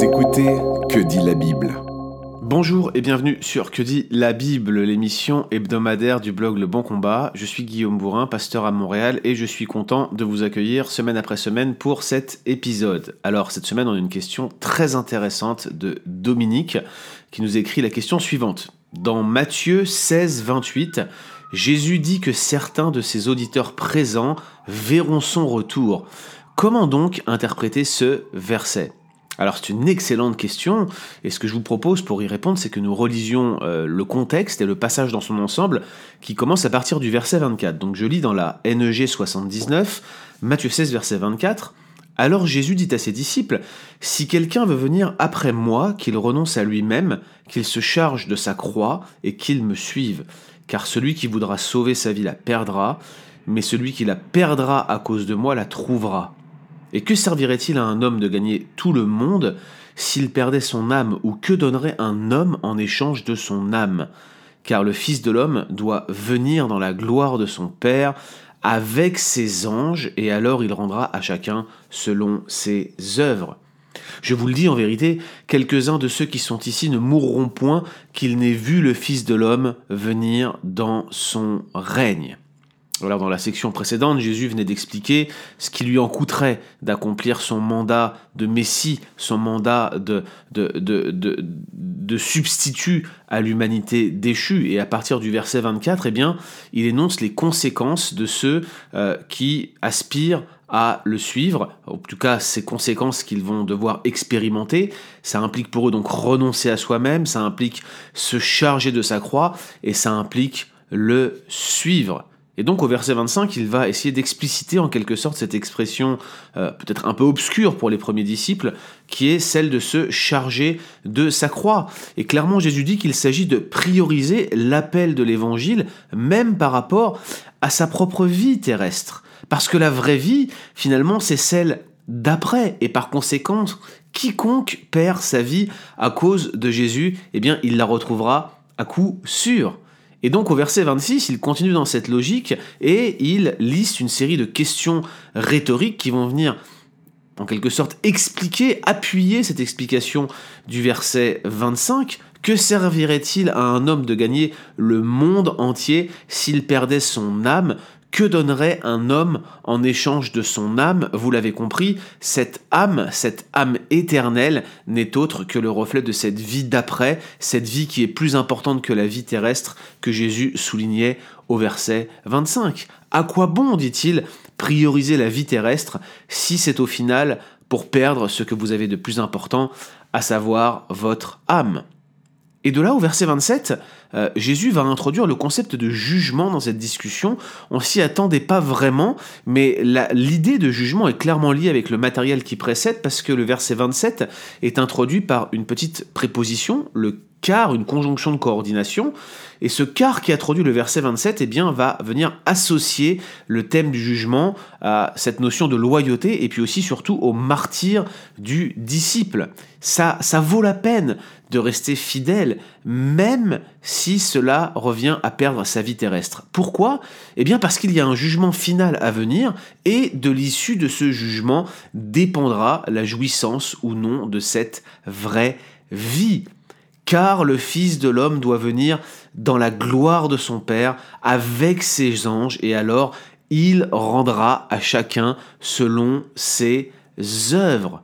Écoutez Que dit la Bible Bonjour et bienvenue sur Que dit la Bible, l'émission hebdomadaire du blog Le Bon Combat. Je suis Guillaume Bourrin, pasteur à Montréal, et je suis content de vous accueillir semaine après semaine pour cet épisode. Alors, cette semaine, on a une question très intéressante de Dominique qui nous écrit la question suivante. Dans Matthieu 16, 28, Jésus dit que certains de ses auditeurs présents verront son retour. Comment donc interpréter ce verset? Alors c'est une excellente question, et ce que je vous propose pour y répondre, c'est que nous relisions euh, le contexte et le passage dans son ensemble, qui commence à partir du verset 24. Donc je lis dans la NEG 79, Matthieu 16, verset 24. Alors Jésus dit à ses disciples, Si quelqu'un veut venir après moi, qu'il renonce à lui-même, qu'il se charge de sa croix, et qu'il me suive. Car celui qui voudra sauver sa vie la perdra, mais celui qui la perdra à cause de moi la trouvera. Et que servirait-il à un homme de gagner tout le monde s'il perdait son âme, ou que donnerait un homme en échange de son âme Car le Fils de l'homme doit venir dans la gloire de son Père avec ses anges, et alors il rendra à chacun selon ses œuvres. Je vous le dis en vérité, quelques-uns de ceux qui sont ici ne mourront point qu'ils n'aient vu le Fils de l'homme venir dans son règne. Alors dans la section précédente, Jésus venait d'expliquer ce qui lui en coûterait d'accomplir son mandat de Messie, son mandat de, substitut à l'humanité déchue. Et à partir du verset 24, eh bien, il énonce les conséquences de ceux euh, qui aspirent à le suivre, en tout cas ces conséquences qu'ils vont devoir expérimenter, ça implique pour eux donc renoncer à soi-même, ça implique se charger de sa croix, et ça implique le suivre. Et donc au verset 25, il va essayer d'expliciter en quelque sorte cette expression euh, peut-être un peu obscure pour les premiers disciples, qui est celle de se charger de sa croix. Et clairement Jésus dit qu'il s'agit de prioriser l'appel de l'évangile, même par rapport à sa propre vie terrestre. Parce que la vraie vie, finalement, c'est celle d'après, et par conséquent, quiconque perd sa vie à cause de Jésus, eh bien, il la retrouvera à coup sûr. Et donc au verset 26, il continue dans cette logique et il liste une série de questions rhétoriques qui vont venir en quelque sorte expliquer, appuyer cette explication du verset 25. Que servirait-il à un homme de gagner le monde entier s'il perdait son âme que donnerait un homme en échange de son âme? Vous l'avez compris, cette âme, cette âme éternelle, n'est autre que le reflet de cette vie d'après, cette vie qui est plus importante que la vie terrestre que Jésus soulignait au verset 25. À quoi bon, dit-il, prioriser la vie terrestre si c'est au final pour perdre ce que vous avez de plus important, à savoir votre âme? Et de là au verset 27, euh, Jésus va introduire le concept de jugement dans cette discussion. On s'y attendait pas vraiment, mais l'idée de jugement est clairement liée avec le matériel qui précède parce que le verset 27 est introduit par une petite préposition, le car, une conjonction de coordination. Et ce car qui introduit le verset 27 eh bien, va venir associer le thème du jugement à cette notion de loyauté et puis aussi surtout au martyr du disciple. Ça, ça vaut la peine de rester fidèle, même si cela revient à perdre sa vie terrestre. Pourquoi? Eh bien parce qu'il y a un jugement final à venir et de l'issue de ce jugement dépendra la jouissance ou non de cette vraie vie car le Fils de l'homme doit venir dans la gloire de son Père avec ses anges, et alors il rendra à chacun selon ses œuvres.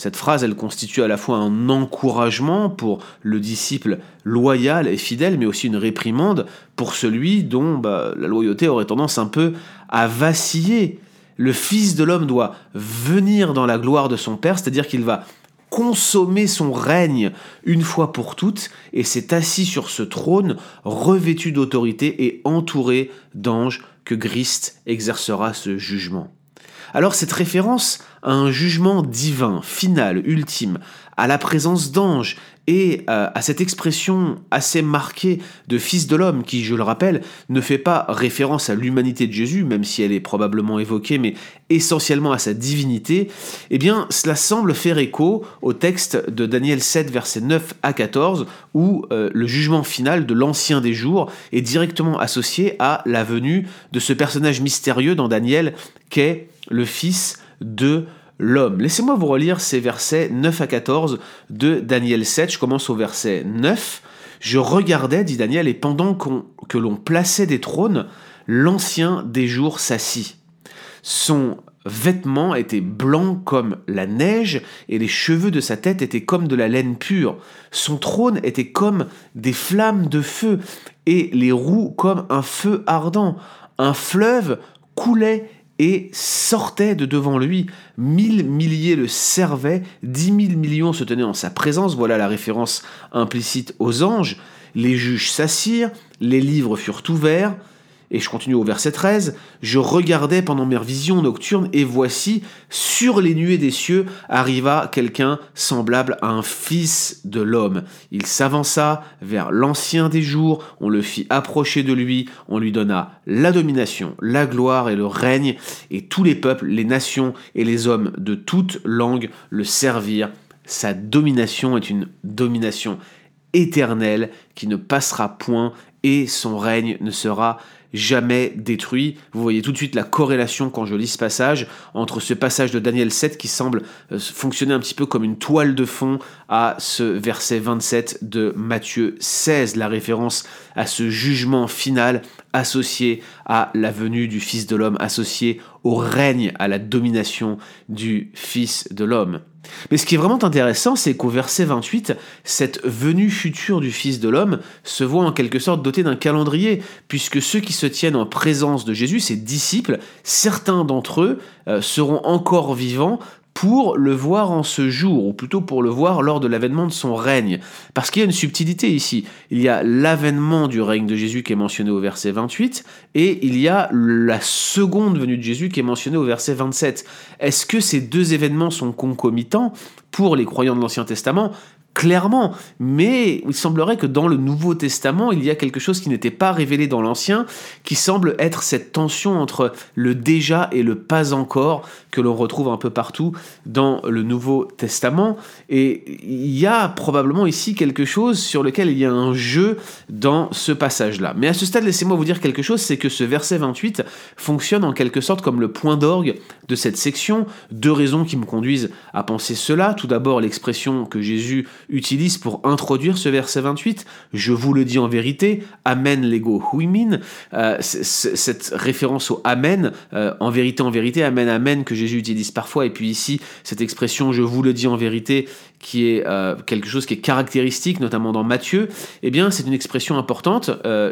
Cette phrase, elle constitue à la fois un encouragement pour le disciple loyal et fidèle, mais aussi une réprimande pour celui dont bah, la loyauté aurait tendance un peu à vaciller. Le Fils de l'homme doit venir dans la gloire de son Père, c'est-à-dire qu'il va consommer son règne une fois pour toutes et s'est assis sur ce trône revêtu d'autorité et entouré d'anges que Christ exercera ce jugement. Alors cette référence à un jugement divin, final, ultime, à la présence d'anges et euh, à cette expression assez marquée de Fils de l'homme qui, je le rappelle, ne fait pas référence à l'humanité de Jésus, même si elle est probablement évoquée, mais essentiellement à sa divinité, eh bien cela semble faire écho au texte de Daniel 7, versets 9 à 14, où euh, le jugement final de l'ancien des jours est directement associé à la venue de ce personnage mystérieux dans Daniel qu'est le fils de l'homme. Laissez-moi vous relire ces versets 9 à 14 de Daniel 7. Je commence au verset 9. Je regardais, dit Daniel, et pendant que l'on plaçait des trônes, l'ancien des jours s'assit. Son vêtement était blanc comme la neige, et les cheveux de sa tête étaient comme de la laine pure. Son trône était comme des flammes de feu, et les roues comme un feu ardent. Un fleuve coulait et sortait de devant lui. Mille milliers le servaient, dix mille millions se tenaient en sa présence. Voilà la référence implicite aux anges. Les juges s'assirent, les livres furent ouverts, et je continue au verset 13, Je regardais pendant mes visions nocturnes, et voici, sur les nuées des cieux, arriva quelqu'un semblable à un fils de l'homme. Il s'avança vers l'ancien des jours, on le fit approcher de lui, on lui donna la domination, la gloire et le règne, et tous les peuples, les nations et les hommes de toute langue le servirent. Sa domination est une domination éternelle qui ne passera point, et son règne ne sera jamais détruit. Vous voyez tout de suite la corrélation quand je lis ce passage entre ce passage de Daniel 7 qui semble euh, fonctionner un petit peu comme une toile de fond à ce verset 27 de Matthieu 16, la référence à ce jugement final associé à la venue du Fils de l'homme, associé au règne, à la domination du Fils de l'homme. Mais ce qui est vraiment intéressant, c'est qu'au verset 28, cette venue future du Fils de l'homme se voit en quelque sorte dotée d'un calendrier, puisque ceux qui se tiennent en présence de Jésus, ses disciples, certains d'entre eux euh, seront encore vivants pour le voir en ce jour, ou plutôt pour le voir lors de l'avènement de son règne. Parce qu'il y a une subtilité ici. Il y a l'avènement du règne de Jésus qui est mentionné au verset 28, et il y a la seconde venue de Jésus qui est mentionnée au verset 27. Est-ce que ces deux événements sont concomitants pour les croyants de l'Ancien Testament? Clairement, mais il semblerait que dans le Nouveau Testament, il y a quelque chose qui n'était pas révélé dans l'Ancien, qui semble être cette tension entre le déjà et le pas encore que l'on retrouve un peu partout dans le Nouveau Testament. Et il y a probablement ici quelque chose sur lequel il y a un jeu dans ce passage-là. Mais à ce stade, laissez-moi vous dire quelque chose, c'est que ce verset 28 fonctionne en quelque sorte comme le point d'orgue de cette section. Deux raisons qui me conduisent à penser cela. Tout d'abord, l'expression que Jésus utilise pour introduire ce verset 28. Je vous le dis en vérité, Amen lego huimin. Euh, cette référence au Amen, euh, en vérité, en vérité, Amen, Amen, que Jésus utilise parfois. Et puis ici, cette expression Je vous le dis en vérité, qui est euh, quelque chose qui est caractéristique, notamment dans Matthieu, eh bien, c'est une expression importante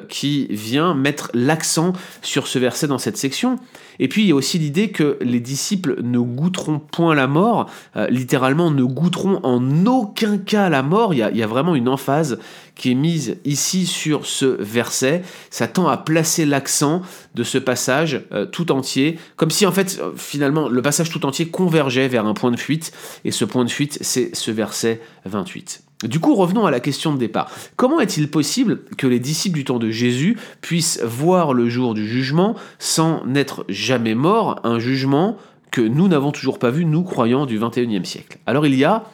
qui vient mettre l'accent sur ce verset dans cette section. Et puis, il y a aussi l'idée que les disciples ne goûteront point la mort, littéralement ne goûteront en aucun cas la mort, il y, a, vraiment une emphase qui est mise ici sur ce verset. Ça tend à placer l'accent de ce passage euh, tout entier, comme si en fait euh, finalement le passage tout entier convergeait vers un point de fuite, et ce point de fuite c'est ce verset 28. Du coup, revenons à la question de départ. Comment est-il possible que les disciples du temps de Jésus puissent voir le jour du jugement sans n'être jamais morts, un jugement que nous n'avons toujours pas vu, nous croyants du 21e siècle Alors il y a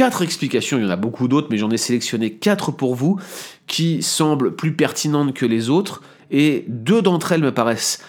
quatre explications, il y en a beaucoup d'autres, mais j'en ai sélectionné quatre pour vous, qui semblent plus pertinentes que les autres, et deux d'entre elles me paraissent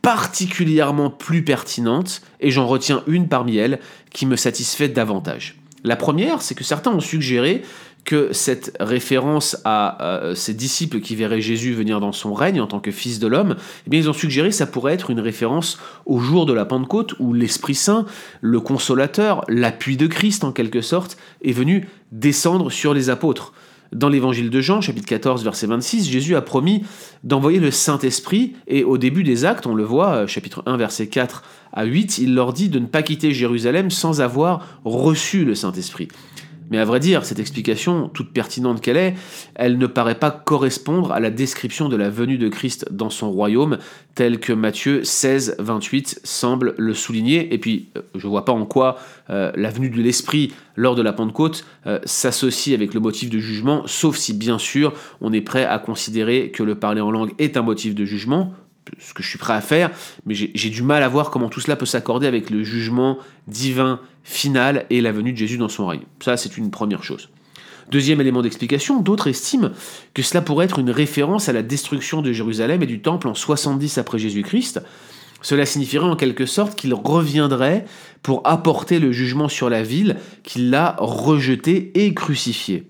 particulièrement plus pertinentes, et j'en retiens une parmi elles qui me satisfait davantage. La première, c'est que certains ont suggéré que cette référence à ses disciples qui verraient Jésus venir dans son règne en tant que fils de l'homme, eh bien ils ont suggéré que ça pourrait être une référence au jour de la Pentecôte où l'Esprit Saint, le consolateur, l'appui de Christ en quelque sorte, est venu descendre sur les apôtres. Dans l'évangile de Jean, chapitre 14, verset 26, Jésus a promis d'envoyer le Saint-Esprit, et au début des actes, on le voit, chapitre 1, verset 4 à 8, il leur dit de ne pas quitter Jérusalem sans avoir reçu le Saint-Esprit. Mais à vrai dire, cette explication, toute pertinente qu'elle est, elle ne paraît pas correspondre à la description de la venue de Christ dans son royaume, telle que Matthieu 16, 28 semble le souligner. Et puis, euh, je ne vois pas en quoi euh, la venue de l'Esprit lors de la Pentecôte euh, s'associe avec le motif de jugement, sauf si, bien sûr, on est prêt à considérer que le parler en langue est un motif de jugement ce que je suis prêt à faire, mais j'ai du mal à voir comment tout cela peut s'accorder avec le jugement divin final et la venue de Jésus dans son règne. Ça, c'est une première chose. Deuxième élément d'explication, d'autres estiment que cela pourrait être une référence à la destruction de Jérusalem et du Temple en 70 après Jésus-Christ. Cela signifierait en quelque sorte qu'il reviendrait pour apporter le jugement sur la ville qu'il a rejetée et crucifiée.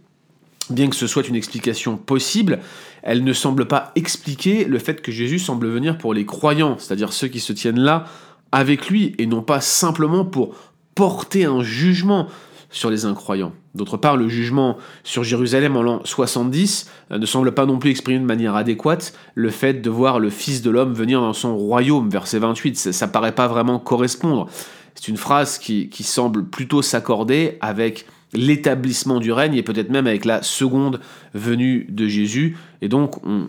Bien que ce soit une explication possible, elle ne semble pas expliquer le fait que Jésus semble venir pour les croyants, c'est-à-dire ceux qui se tiennent là avec lui, et non pas simplement pour porter un jugement sur les incroyants. D'autre part, le jugement sur Jérusalem en l'an 70 euh, ne semble pas non plus exprimer de manière adéquate le fait de voir le Fils de l'homme venir dans son royaume, verset 28. Ça, ne paraît pas vraiment correspondre. C'est une phrase qui semble plutôt s'accorder avec l'établissement du règne et peut-être même avec la seconde venue de Jésus. Et donc on,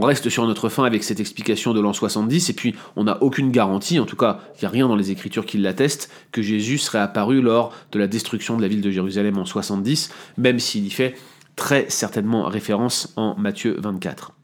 reste sur notre fin avec cette explication de l'an 70 et puis on n'a aucune garantie, en tout cas il n'y a rien dans les Écritures qui l'atteste, que Jésus serait apparu lors de la destruction de la ville de Jérusalem en 70, même s'il y fait très certainement référence en Matthieu 24.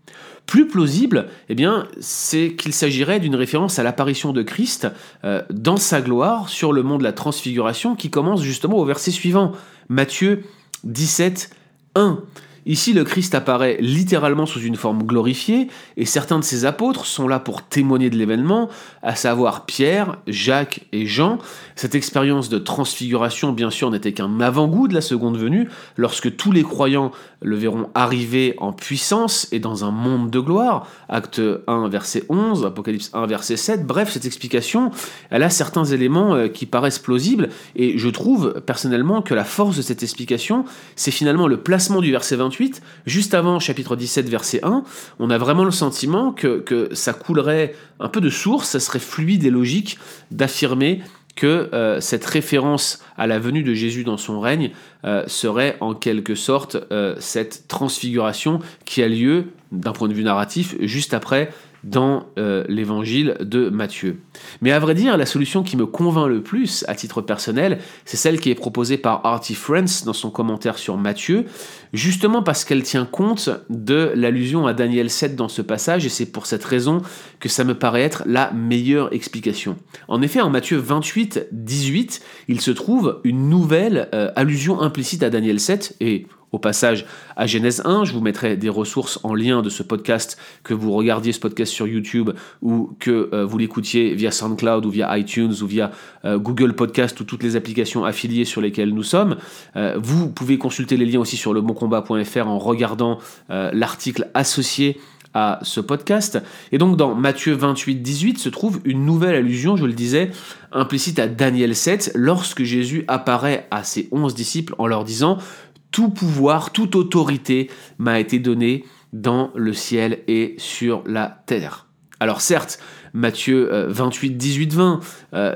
Plus plausible, eh bien, c'est qu'il s'agirait d'une référence à l'apparition de Christ euh, dans sa gloire sur le mont de la transfiguration qui commence justement au verset suivant, Matthieu 17, 1. Ici, le Christ apparaît littéralement sous une forme glorifiée, et certains de ses apôtres sont là pour témoigner de l'événement, à savoir Pierre, Jacques et Jean. Cette expérience de transfiguration, bien sûr, n'était qu'un avant-goût de la seconde venue, lorsque tous les croyants le verront arriver en puissance et dans un monde de gloire. Acte 1, verset 11, Apocalypse 1, verset 7. Bref, cette explication, elle a certains éléments euh, qui paraissent plausibles, et je trouve personnellement que la force de cette explication, c'est finalement le placement du verset 28, juste avant chapitre 17, verset 1. On a vraiment le sentiment que, ça coulerait un peu de source, ça serait fluide et logique d'affirmer que euh, cette référence à la venue de Jésus dans son règne euh, serait en quelque sorte euh, cette transfiguration qui a lieu, d'un point de vue narratif, juste après dans euh, l'évangile de Matthieu. Mais à vrai dire, la solution qui me convainc le plus à titre personnel, c'est celle qui est proposée par Artie Friends dans son commentaire sur Matthieu, justement parce qu'elle tient compte de l'allusion à Daniel 7 dans ce passage, et c'est pour cette raison que ça me paraît être la meilleure explication. En effet, en Matthieu 28, 18, il se trouve une nouvelle euh, allusion implicite à Daniel 7, et au passage à Genèse 1. Je vous mettrai des ressources en lien de ce podcast, que vous regardiez ce podcast sur YouTube ou que euh, vous l'écoutiez via SoundCloud ou via iTunes ou via euh, Google Podcast ou toutes les applications affiliées sur lesquelles nous sommes. Euh, vous pouvez consulter les liens aussi sur leboncombat.fr en regardant l'article associé à ce podcast. Et donc dans Matthieu 28, 18 se trouve une nouvelle allusion, je le disais, implicite à Daniel 7, lorsque Jésus apparaît à ses onze disciples en leur disant tout pouvoir, toute autorité m'a été donnée dans le ciel et sur la terre. Alors certes, Matthieu 28, 18, 20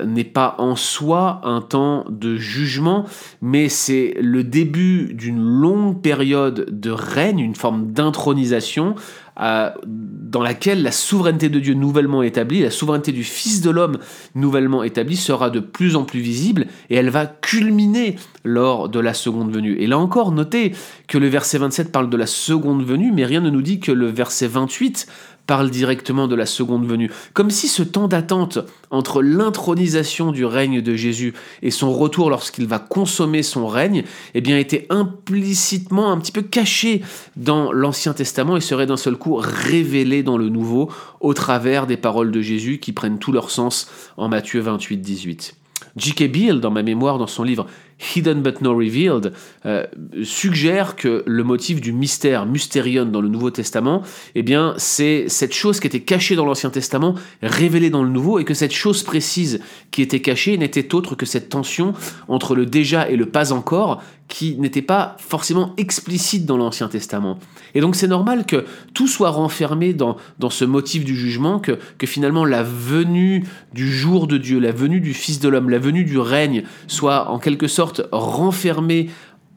n'est pas en soi un temps de jugement, mais c'est le début d'une longue période de règne, une forme d'intronisation dans laquelle la souveraineté de Dieu nouvellement établie, la souveraineté du Fils de l'homme nouvellement établie sera de plus en plus visible et elle va culminer lors de la seconde venue. Et là encore, notez que le verset 27 parle de la seconde venue, mais rien ne nous dit que le verset 28 parle directement de la seconde venue, comme si ce temps d'attente entre l'intronisation du règne de Jésus et son retour lorsqu'il va consommer son règne, eh bien était implicitement un petit peu caché dans l'Ancien Testament et serait d'un seul coup révélé dans le Nouveau au travers des paroles de Jésus qui prennent tout leur sens en Matthieu 28, 18. J.K. Beale, dans ma mémoire, dans son livre Hidden but no revealed, euh, suggère que le motif du mystère, mysterion dans le Nouveau Testament, eh bien, c'est cette chose qui était cachée dans l'Ancien Testament, révélée dans le Nouveau, et que cette chose précise qui était cachée n'était autre que cette tension entre le déjà et le pas encore, qui n'était pas forcément explicite dans l'Ancien Testament. Et donc c'est normal que tout soit renfermé dans, dans ce motif du jugement, que, que finalement la venue du jour de Dieu, la venue du Fils de l'homme, la venue du règne soit en quelque sorte renfermée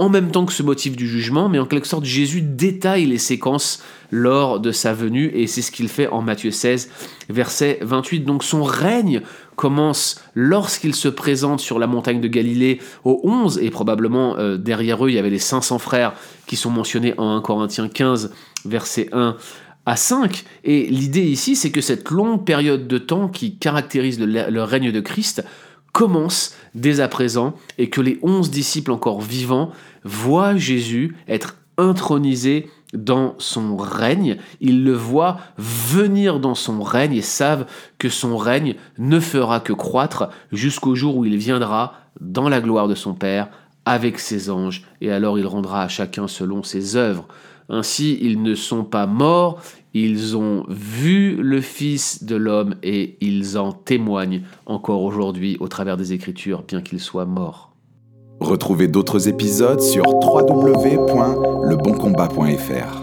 en même temps que ce motif du jugement, mais en quelque sorte Jésus détaille les séquences lors de sa venue, et c'est ce qu'il fait en Matthieu 16, verset 28. Donc son règne commence lorsqu'il se présente sur la montagne de Galilée au 11, et probablement euh, derrière eux il y avait les 500 frères qui sont mentionnés en 1 Corinthiens 15, verset 1 à 5. Et l'idée ici, c'est que cette longue période de temps qui caractérise le règne de Christ commence dès à présent et que les onze disciples encore vivants voient Jésus être intronisé dans son règne, ils le voient venir dans son règne et savent que son règne ne fera que croître jusqu'au jour où il viendra dans la gloire de son Père avec ses anges, et alors il rendra à chacun selon ses œuvres. Ainsi, ils ne sont pas morts, ils ont vu le Fils de l'homme et ils en témoignent encore aujourd'hui au travers des Écritures, bien qu'ils soient morts. Retrouvez d'autres épisodes sur www.leboncombat.fr.